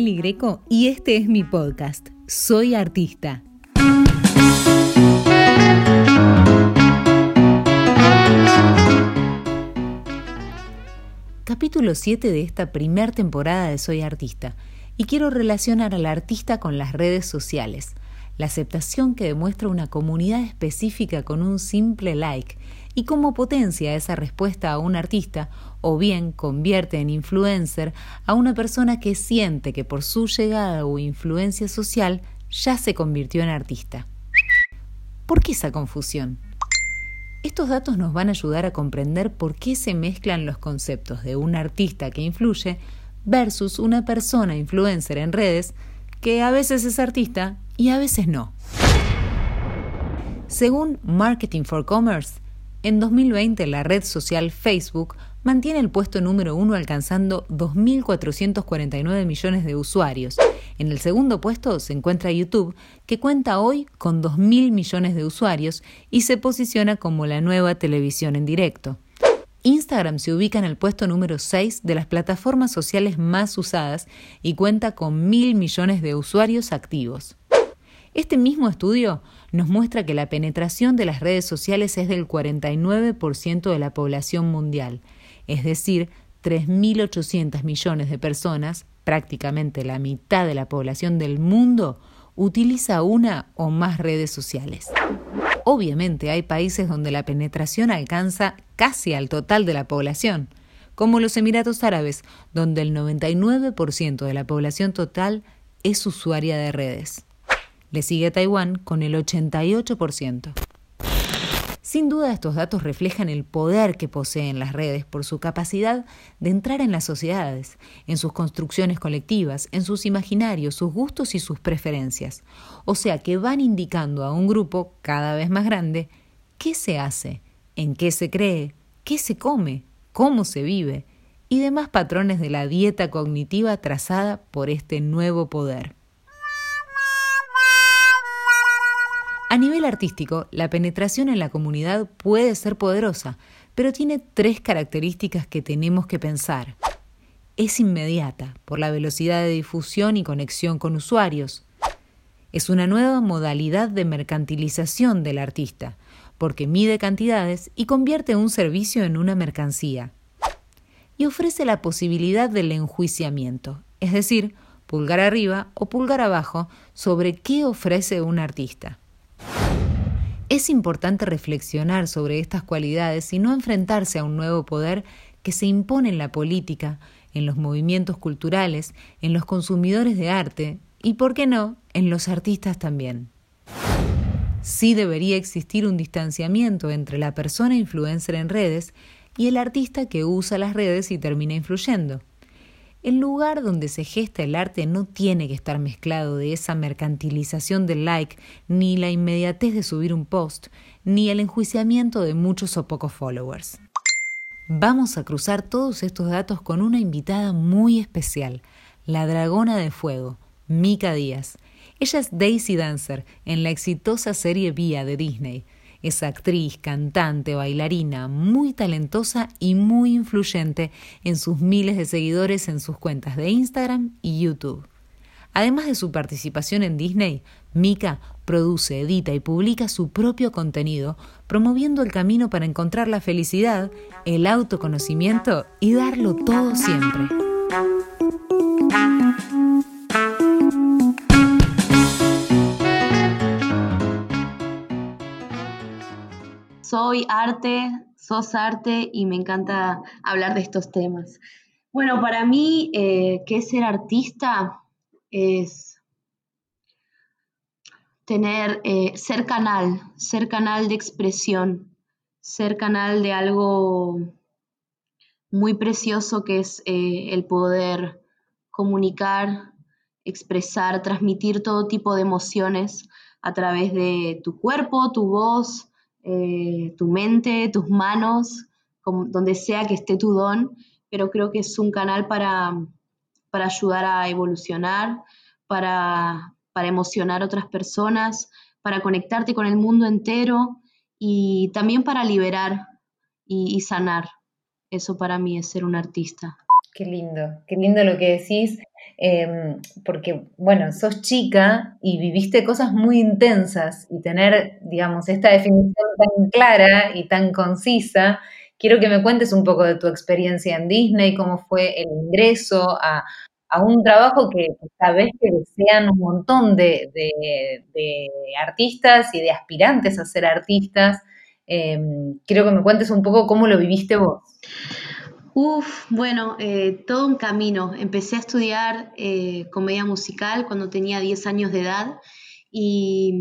Greco y este es mi podcast. Soy artista. Capítulo 7 de esta primera temporada de Soy artista y quiero relacionar al artista con las redes sociales, la aceptación que demuestra una comunidad específica con un simple like y cómo potencia esa respuesta a un artista o bien convierte en influencer a una persona que siente que por su llegada o influencia social ya se convirtió en artista. ¿Por qué esa confusión? Estos datos nos van a ayudar a comprender por qué se mezclan los conceptos de un artista que influye versus una persona influencer en redes que a veces es artista y a veces no. Según Marketing for Commerce, en 2020 la red social Facebook mantiene el puesto número uno alcanzando 2.449 millones de usuarios. En el segundo puesto se encuentra YouTube, que cuenta hoy con 2.000 millones de usuarios y se posiciona como la nueva televisión en directo. Instagram se ubica en el puesto número 6 de las plataformas sociales más usadas y cuenta con mil millones de usuarios activos. Este mismo estudio nos muestra que la penetración de las redes sociales es del 49% de la población mundial, es decir, 3.800 millones de personas, prácticamente la mitad de la población del mundo, utiliza una o más redes sociales. Obviamente hay países donde la penetración alcanza casi al total de la población, como los Emiratos Árabes, donde el 99% de la población total es usuaria de redes. Le sigue Taiwán con el 88%. Sin duda estos datos reflejan el poder que poseen las redes por su capacidad de entrar en las sociedades, en sus construcciones colectivas, en sus imaginarios, sus gustos y sus preferencias. O sea que van indicando a un grupo cada vez más grande qué se hace, en qué se cree, qué se come, cómo se vive y demás patrones de la dieta cognitiva trazada por este nuevo poder. A nivel artístico, la penetración en la comunidad puede ser poderosa, pero tiene tres características que tenemos que pensar. Es inmediata, por la velocidad de difusión y conexión con usuarios. Es una nueva modalidad de mercantilización del artista, porque mide cantidades y convierte un servicio en una mercancía. Y ofrece la posibilidad del enjuiciamiento, es decir, pulgar arriba o pulgar abajo sobre qué ofrece un artista. Es importante reflexionar sobre estas cualidades y no enfrentarse a un nuevo poder que se impone en la política, en los movimientos culturales, en los consumidores de arte y, por qué no, en los artistas también. Sí debería existir un distanciamiento entre la persona influencer en redes y el artista que usa las redes y termina influyendo. El lugar donde se gesta el arte no tiene que estar mezclado de esa mercantilización del like, ni la inmediatez de subir un post, ni el enjuiciamiento de muchos o pocos followers. Vamos a cruzar todos estos datos con una invitada muy especial, la dragona de fuego, Mika Díaz. Ella es Daisy Dancer en la exitosa serie Vía de Disney. Es actriz, cantante, bailarina, muy talentosa y muy influyente en sus miles de seguidores en sus cuentas de Instagram y YouTube. Además de su participación en Disney, Mika produce, edita y publica su propio contenido, promoviendo el camino para encontrar la felicidad, el autoconocimiento y darlo todo siempre. Soy arte, sos arte y me encanta hablar de estos temas. Bueno, para mí, eh, ¿qué es ser artista? Es tener, eh, ser canal, ser canal de expresión, ser canal de algo muy precioso que es eh, el poder comunicar, expresar, transmitir todo tipo de emociones a través de tu cuerpo, tu voz, eh, tu mente, tus manos, donde sea que esté tu don, pero creo que es un canal para, para ayudar a evolucionar, para, para emocionar a otras personas, para conectarte con el mundo entero y también para liberar y, y sanar. Eso para mí es ser un artista. Qué lindo, qué lindo lo que decís, em, porque, bueno, sos chica y viviste cosas muy intensas y tener, digamos, esta definición tan clara y tan concisa. Quiero que me cuentes un poco de tu experiencia en Disney, cómo fue el ingreso a, un trabajo que sabes que desean un montón de, artistas y de aspirantes a ser artistas. Em, quiero que me cuentes un poco cómo lo viviste vos. Uf, bueno, eh, todo un camino. Empecé a estudiar eh, comedia musical cuando tenía 10 años de edad y,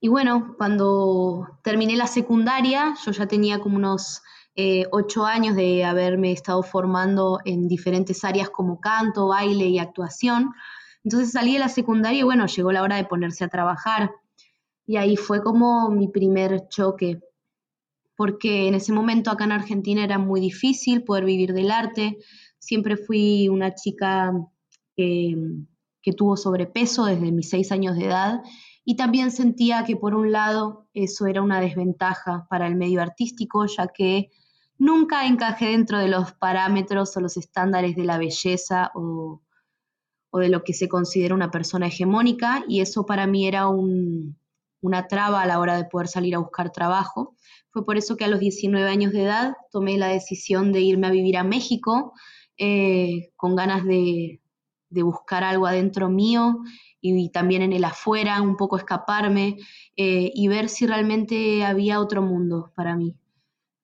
y, bueno, cuando terminé la secundaria, yo ya tenía como unos eh, 8 años de haberme estado formando en diferentes áreas como canto, baile y actuación. Entonces salí de la secundaria y bueno, llegó la hora de ponerse a trabajar. Y ahí fue como mi primer choque porque en ese momento acá en Argentina era muy difícil poder vivir del arte. Siempre fui una chica que, tuvo sobrepeso desde mis seis años de edad y también sentía que por un lado eso era una desventaja para el medio artístico, ya que nunca encajé dentro de los parámetros o los estándares de la belleza o, de lo que se considera una persona hegemónica y eso para mí era un, una traba a la hora de poder salir a buscar trabajo. Fue por eso que a los 19 años de edad tomé la decisión de irme a vivir a México eh, con ganas de, buscar algo adentro mío y, también en el afuera, un poco escaparme eh, y ver si realmente había otro mundo para mí.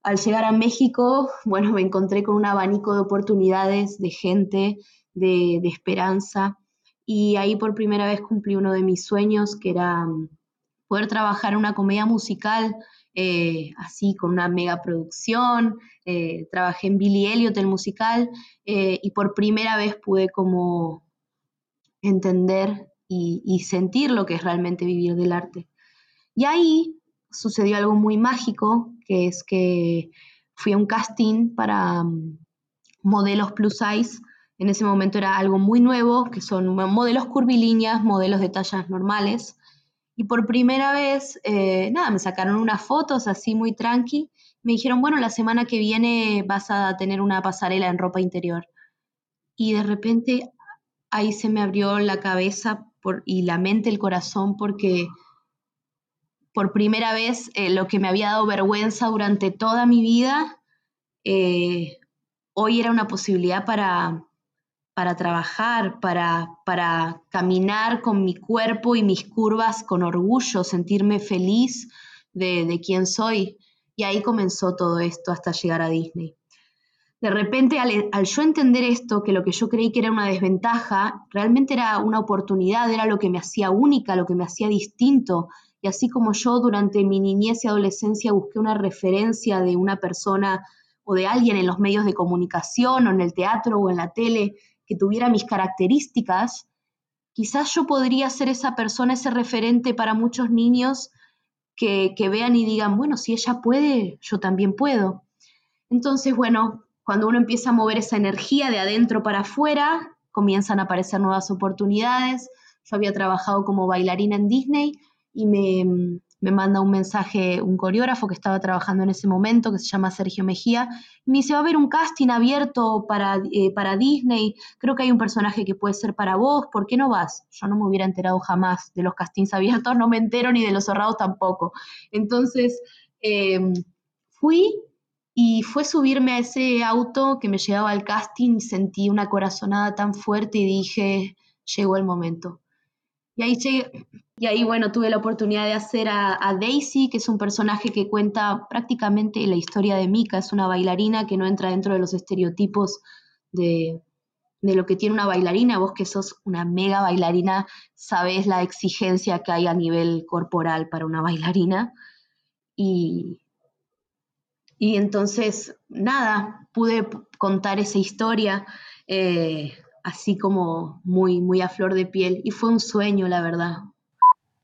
Al llegar a México, bueno, me encontré con un abanico de oportunidades, de gente, de, de esperanza y ahí por primera vez cumplí uno de mis sueños, que era mm, poder trabajar en una comedia musical eh, así con una mega producción, eh, trabajé en Billy Elliot, el musical, eh, y por primera vez pude como entender y, sentir lo que es realmente vivir del arte. Y ahí sucedió algo muy mágico, que es que fui a un casting para mm, modelos plus size. En ese momento era algo muy nuevo, que son modelos curvilíneas, modelos de tallas normales. Y por primera vez, eh, nada, me sacaron unas fotos así muy tranqui. Me dijeron, bueno, la semana que viene vas a tener una pasarela en ropa interior. Y de repente ahí se me abrió la cabeza por, y la mente, el corazón, porque por primera vez eh, lo que me había dado vergüenza durante toda mi vida, eh, hoy era una posibilidad para, para trabajar, para, para caminar con mi cuerpo y mis curvas con orgullo, sentirme feliz de, de quién soy. Y ahí comenzó todo esto hasta llegar a Disney. De repente, al, al, yo entender esto, que lo que yo creí que era una desventaja, realmente era una oportunidad, era lo que me hacía única, lo que me hacía distinto. Y así como yo durante mi niñez y adolescencia busqué una referencia de una persona o de alguien en los medios de comunicación o en el teatro o en la tele que tuviera mis características, quizás yo podría ser esa persona, ese referente para muchos niños que, vean y digan, bueno, si ella puede, yo también puedo. Entonces, bueno, cuando uno empieza a mover esa energía de adentro para afuera, comienzan a aparecer nuevas oportunidades. Yo había trabajado como bailarina en Disney y me, me manda un mensaje un coreógrafo que estaba trabajando en ese momento, que se llama Sergio Mejía, y me dice, va a haber un casting abierto para, eh, para Disney, creo que hay un personaje que puede ser para vos, ¿por qué no vas? Yo no me hubiera enterado jamás de los castings abiertos, no me entero ni de los cerrados tampoco. Entonces, em, fui y fue subirme a ese auto que me llevaba al casting y sentí una corazonada tan fuerte y dije, llegó el momento. Y ahí y ahí, bueno, tuve la oportunidad de hacer a, Daisy, que es un personaje que cuenta prácticamente la historia de Mika. Es una bailarina que no entra dentro de los estereotipos de, lo que tiene una bailarina. Vos que sos una mega bailarina, sabés la exigencia que hay a nivel corporal para una bailarina. Y, y entonces, nada, pude contar esa historia eh, así como muy, muy a flor de piel. Y fue un sueño, la verdad,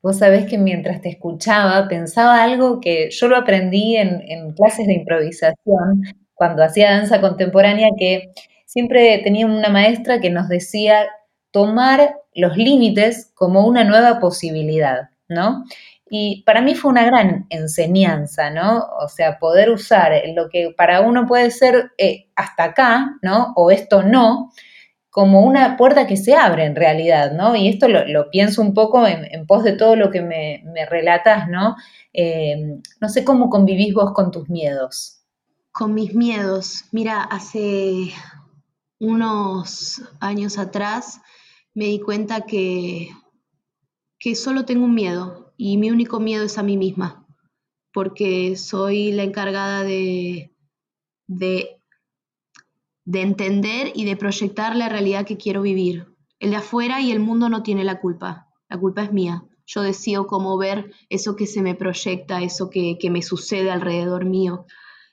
Vos sabés que mientras te escuchaba pensaba algo que yo lo aprendí en, clases de improvisación cuando hacía danza contemporánea, que siempre tenía una maestra que nos decía tomar los límites como una nueva posibilidad, ¿no? Y para mí fue una gran enseñanza, ¿no? O sea, poder usar lo que para uno puede ser eh, hasta acá, ¿no? O esto no, como una puerta que se abre en realidad, ¿no? Y esto lo, pienso un poco en, pos de todo lo que me, relatas, ¿no? Eh, no sé cómo convivís vos con tus miedos. Con mis miedos. Mira, hace unos años atrás me di cuenta que, que solo tengo un miedo y mi único miedo es a mí misma, porque soy la encargada de, de de entender y de proyectar la realidad que quiero vivir. El de afuera y el mundo no tiene la culpa, la culpa es mía. Yo decido cómo ver eso que se me proyecta, eso que, me sucede alrededor mío.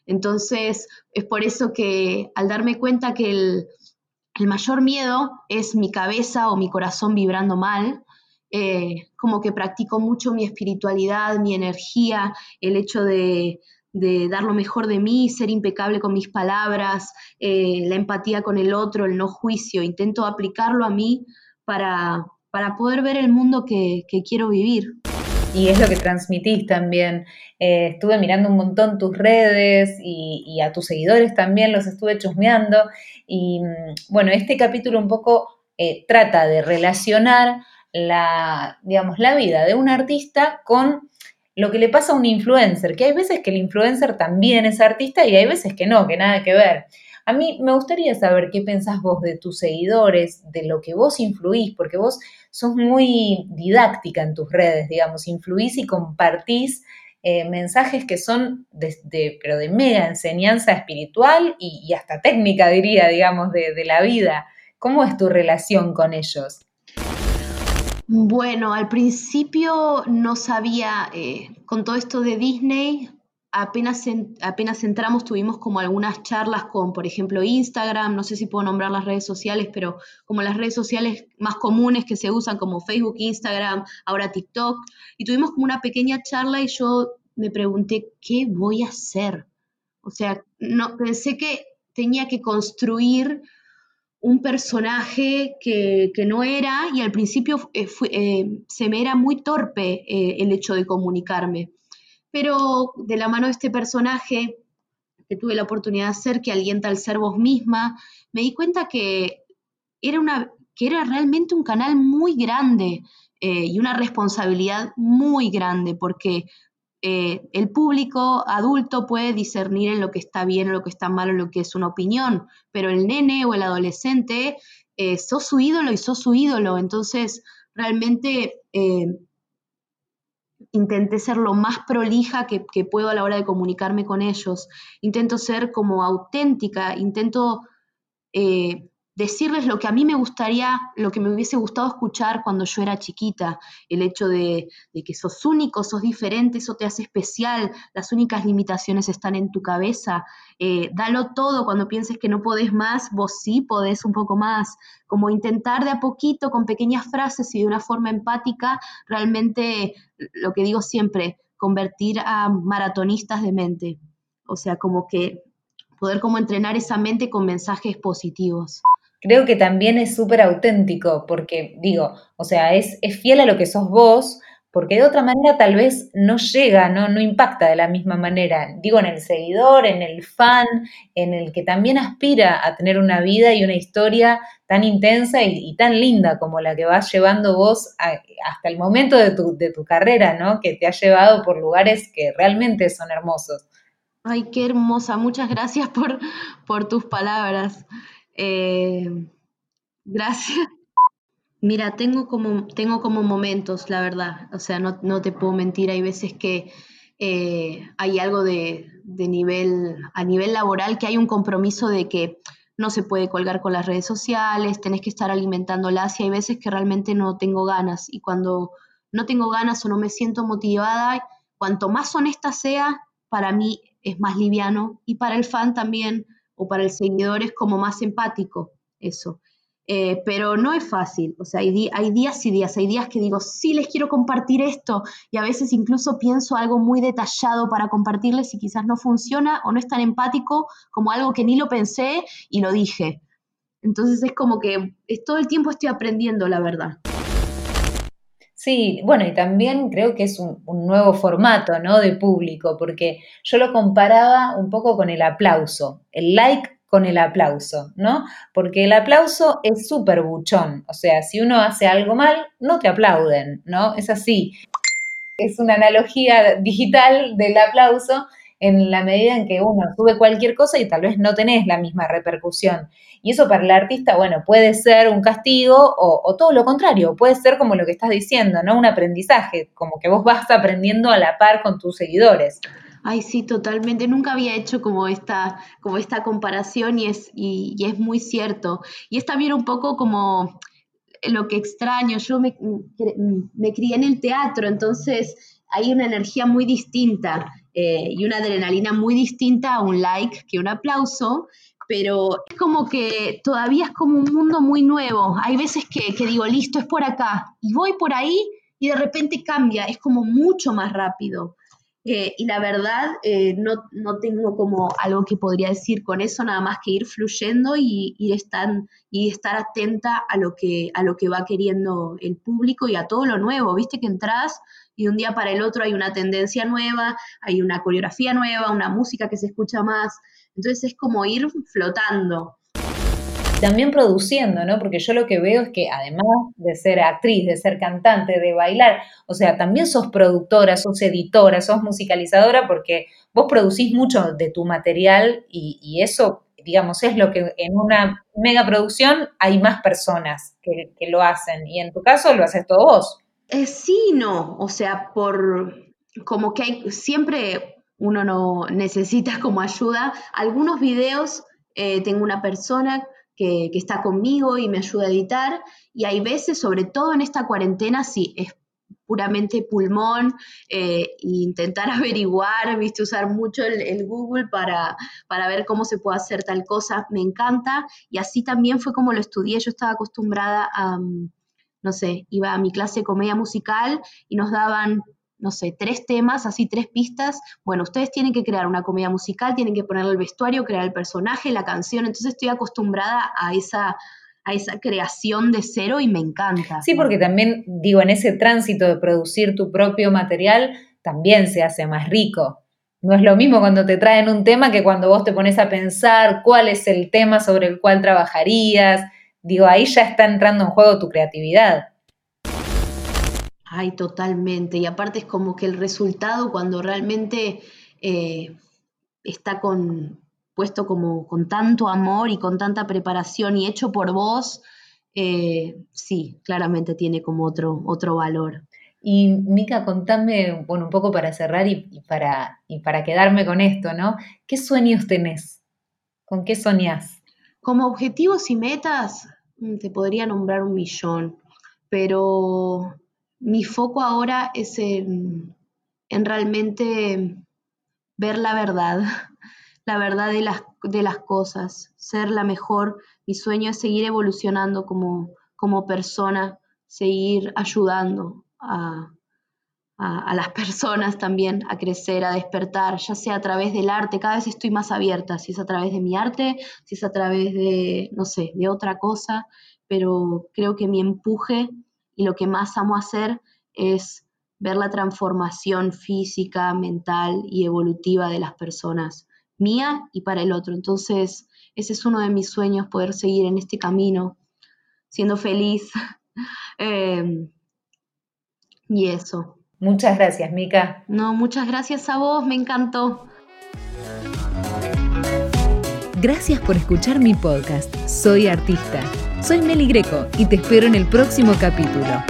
Entonces, es por eso que al darme cuenta que el, mayor miedo es mi cabeza o mi corazón vibrando mal, eh, como que practico mucho mi espiritualidad, mi energía, el hecho de, de dar lo mejor de mí, ser impecable con mis palabras, eh, la empatía con el otro, el no juicio. Intento aplicarlo a mí para, para poder ver el mundo que, quiero vivir. Y es lo que transmitís también. Eh, estuve mirando un montón tus redes y, a tus seguidores también los estuve chusmeando. Y mm, bueno, este capítulo un poco eh, trata de relacionar la, digamos, la vida de un artista con lo que le pasa a un influencer, que hay veces que el influencer también es artista y hay veces que no, que nada que ver. A mí me gustaría saber qué pensás vos de tus seguidores, de lo que vos influís, porque vos sos muy didáctica en tus redes, digamos, influís y compartís eh, mensajes que son de, pero de mega enseñanza espiritual y, hasta técnica, diría, digamos, de, de la vida. ¿Cómo es tu relación con ellos? Bueno, al principio no sabía, eh, con todo esto de Disney, apenas, apenas entramos tuvimos como algunas charlas con, por ejemplo, Instagram, no sé si puedo nombrar las redes sociales, pero como las redes sociales más comunes que se usan como Facebook, Instagram, ahora TikTok, y tuvimos como una pequeña charla y yo me pregunté, ¿qué voy a hacer? O sea, no, pensé que tenía que construir un personaje que, no era y al principio eh, eh, se me era muy torpe eh, el hecho de comunicarme. Pero de la mano de este personaje que tuve la oportunidad de hacer, que alienta al ser vos misma, me di cuenta que era, una, que era realmente un canal muy grande y una responsabilidad muy grande, porque eh, el público adulto puede discernir en lo que está bien o lo que está mal o lo que es una opinión, pero el nene o el adolescente, eh, sos su ídolo y sos su ídolo. Entonces, realmente eh, intenté ser lo más prolija que, que, puedo a la hora de comunicarme con ellos. Intento ser como auténtica, intento decirles lo que a mí me gustaría, lo que me hubiese gustado escuchar cuando yo era chiquita, el hecho de, que sos único, sos diferente, eso te hace especial, las únicas limitaciones están en tu cabeza, eh, dalo todo cuando pienses que no podés más, vos sí podés un poco más, como intentar de a poquito, con pequeñas frases y de una forma empática, realmente lo que digo siempre, convertir a maratonistas de mente, o sea, como que poder como entrenar esa mente con mensajes positivos creo que también es súper auténtico, porque digo, o sea, es, es, fiel a lo que sos vos, porque de otra manera tal vez no llega, ¿no? no impacta de la misma manera. Digo, en el seguidor, en el fan, en el que también aspira a tener una vida y una historia tan intensa y, tan linda como la que vas llevando vos hasta el momento de tu, de tu carrera, ¿no? Que te ha llevado por lugares que realmente son hermosos. Ay, qué hermosa. Muchas gracias por, por tus palabras. Eh, gracias. Mira, tengo como, tengo como momentos, la verdad. O sea, no, te puedo mentir. Hay veces que eh, hay algo de, nivel, a nivel laboral, que hay un compromiso de que no se puede colgar con las redes sociales, tenés que estar alimentándolas y hay veces que realmente no tengo ganas. Y cuando no tengo ganas o no me siento motivada, cuanto más honesta sea, para mí es más liviano y para el fan también o para el seguidor es como más empático eso. Eh, pero no es fácil, o sea, hay, hay, días y días, hay días que digo, sí les quiero compartir esto y a veces incluso pienso algo muy detallado para compartirles y quizás no funciona o no es tan empático como algo que ni lo pensé y lo dije. Entonces es como que es, todo el tiempo estoy aprendiendo, la verdad. Sí, bueno, y también creo que es un, nuevo formato, ¿no? De público, porque yo lo comparaba un poco con el aplauso, el like con el aplauso, ¿no? Porque el aplauso es súper buchón, o sea, si uno hace algo mal, no te aplauden, ¿no? Es así. Es una analogía digital del aplauso en la medida en que uno sube cualquier cosa y tal vez no tenés la misma repercusión. Y eso para el artista, bueno, puede ser un castigo o, todo lo contrario, puede ser como lo que estás diciendo, ¿no? Un aprendizaje, como que vos vas aprendiendo a la par con tus seguidores. Ay, sí, totalmente. Nunca había hecho como esta, como esta comparación y es, y, es muy cierto. Y es también un poco como lo que extraño. Yo me, me crié en el teatro, entonces hay una energía muy distinta eh, y una adrenalina muy distinta a un like que un aplauso pero es como que todavía es como un mundo muy nuevo. Hay veces que, digo, listo, es por acá, y voy por ahí y de repente cambia, es como mucho más rápido. Eh, y la verdad, eh, no, no, tengo como algo que podría decir con eso, nada más que ir fluyendo y, y, estar, y estar atenta a lo, que, a lo que va queriendo el público y a todo lo nuevo. Viste que entras y un día para el otro hay una tendencia nueva, hay una coreografía nueva, una música que se escucha más. Entonces es como ir flotando. También produciendo, ¿no? Porque yo lo que veo es que además de ser actriz, de ser cantante, de bailar, o sea, también sos productora, sos editora, sos musicalizadora, porque vos producís mucho de tu material y, eso, digamos, es lo que en una mega producción hay más personas que, lo hacen. Y en tu caso lo haces todo vos. Eh, sí, no. O sea, por como que hay, siempre uno no necesita como ayuda. Algunos videos eh, tengo una persona que, está conmigo y me ayuda a editar y hay veces, sobre todo en esta cuarentena, sí, es puramente pulmón eh, intentar averiguar, viste, usar mucho el, Google para, para, ver cómo se puede hacer tal cosa, me encanta y así también fue como lo estudié, yo estaba acostumbrada a, mm, no sé, iba a mi clase de comedia musical y nos daban no sé, tres temas, así tres pistas. Bueno, ustedes tienen que crear una comedia musical, tienen que ponerle el vestuario, crear el personaje, la canción. Entonces estoy acostumbrada a esa, a esa creación de cero y me encanta. Sí, porque también, digo, en ese tránsito de producir tu propio material, también se hace más rico. No es lo mismo cuando te traen un tema que cuando vos te pones a pensar cuál es el tema sobre el cual trabajarías. Digo, ahí ya está entrando en juego tu creatividad. Ay, totalmente. Y aparte es como que el resultado cuando realmente eh, está con, puesto como con tanto amor y con tanta preparación y hecho por vos, eh, sí, claramente tiene como otro, otro valor. Y Mica, contame, bueno, un poco para cerrar y, para, y para quedarme con esto, ¿no? ¿Qué sueños tenés? ¿Con qué soñás? Como objetivos y metas, te podría nombrar un millón, pero mi foco ahora es en, realmente ver la verdad, la verdad de las, de las cosas, ser la mejor. Mi sueño es seguir evolucionando como, como persona, seguir ayudando a, a, las personas también a crecer, a despertar, ya sea a través del arte. Cada vez estoy más abierta, si es a través de mi arte, si es a través de, no sé, de otra cosa, pero creo que mi empuje y lo que más amo hacer es ver la transformación física, mental y evolutiva de las personas, mía y para el otro. Entonces, ese es uno de mis sueños, poder seguir en este camino, siendo feliz. Em, y eso. Muchas gracias, Mica. No, muchas gracias a vos, me encantó. Gracias por escuchar mi podcast. Soy artista. Soy Meli Greco y te espero en el próximo capítulo.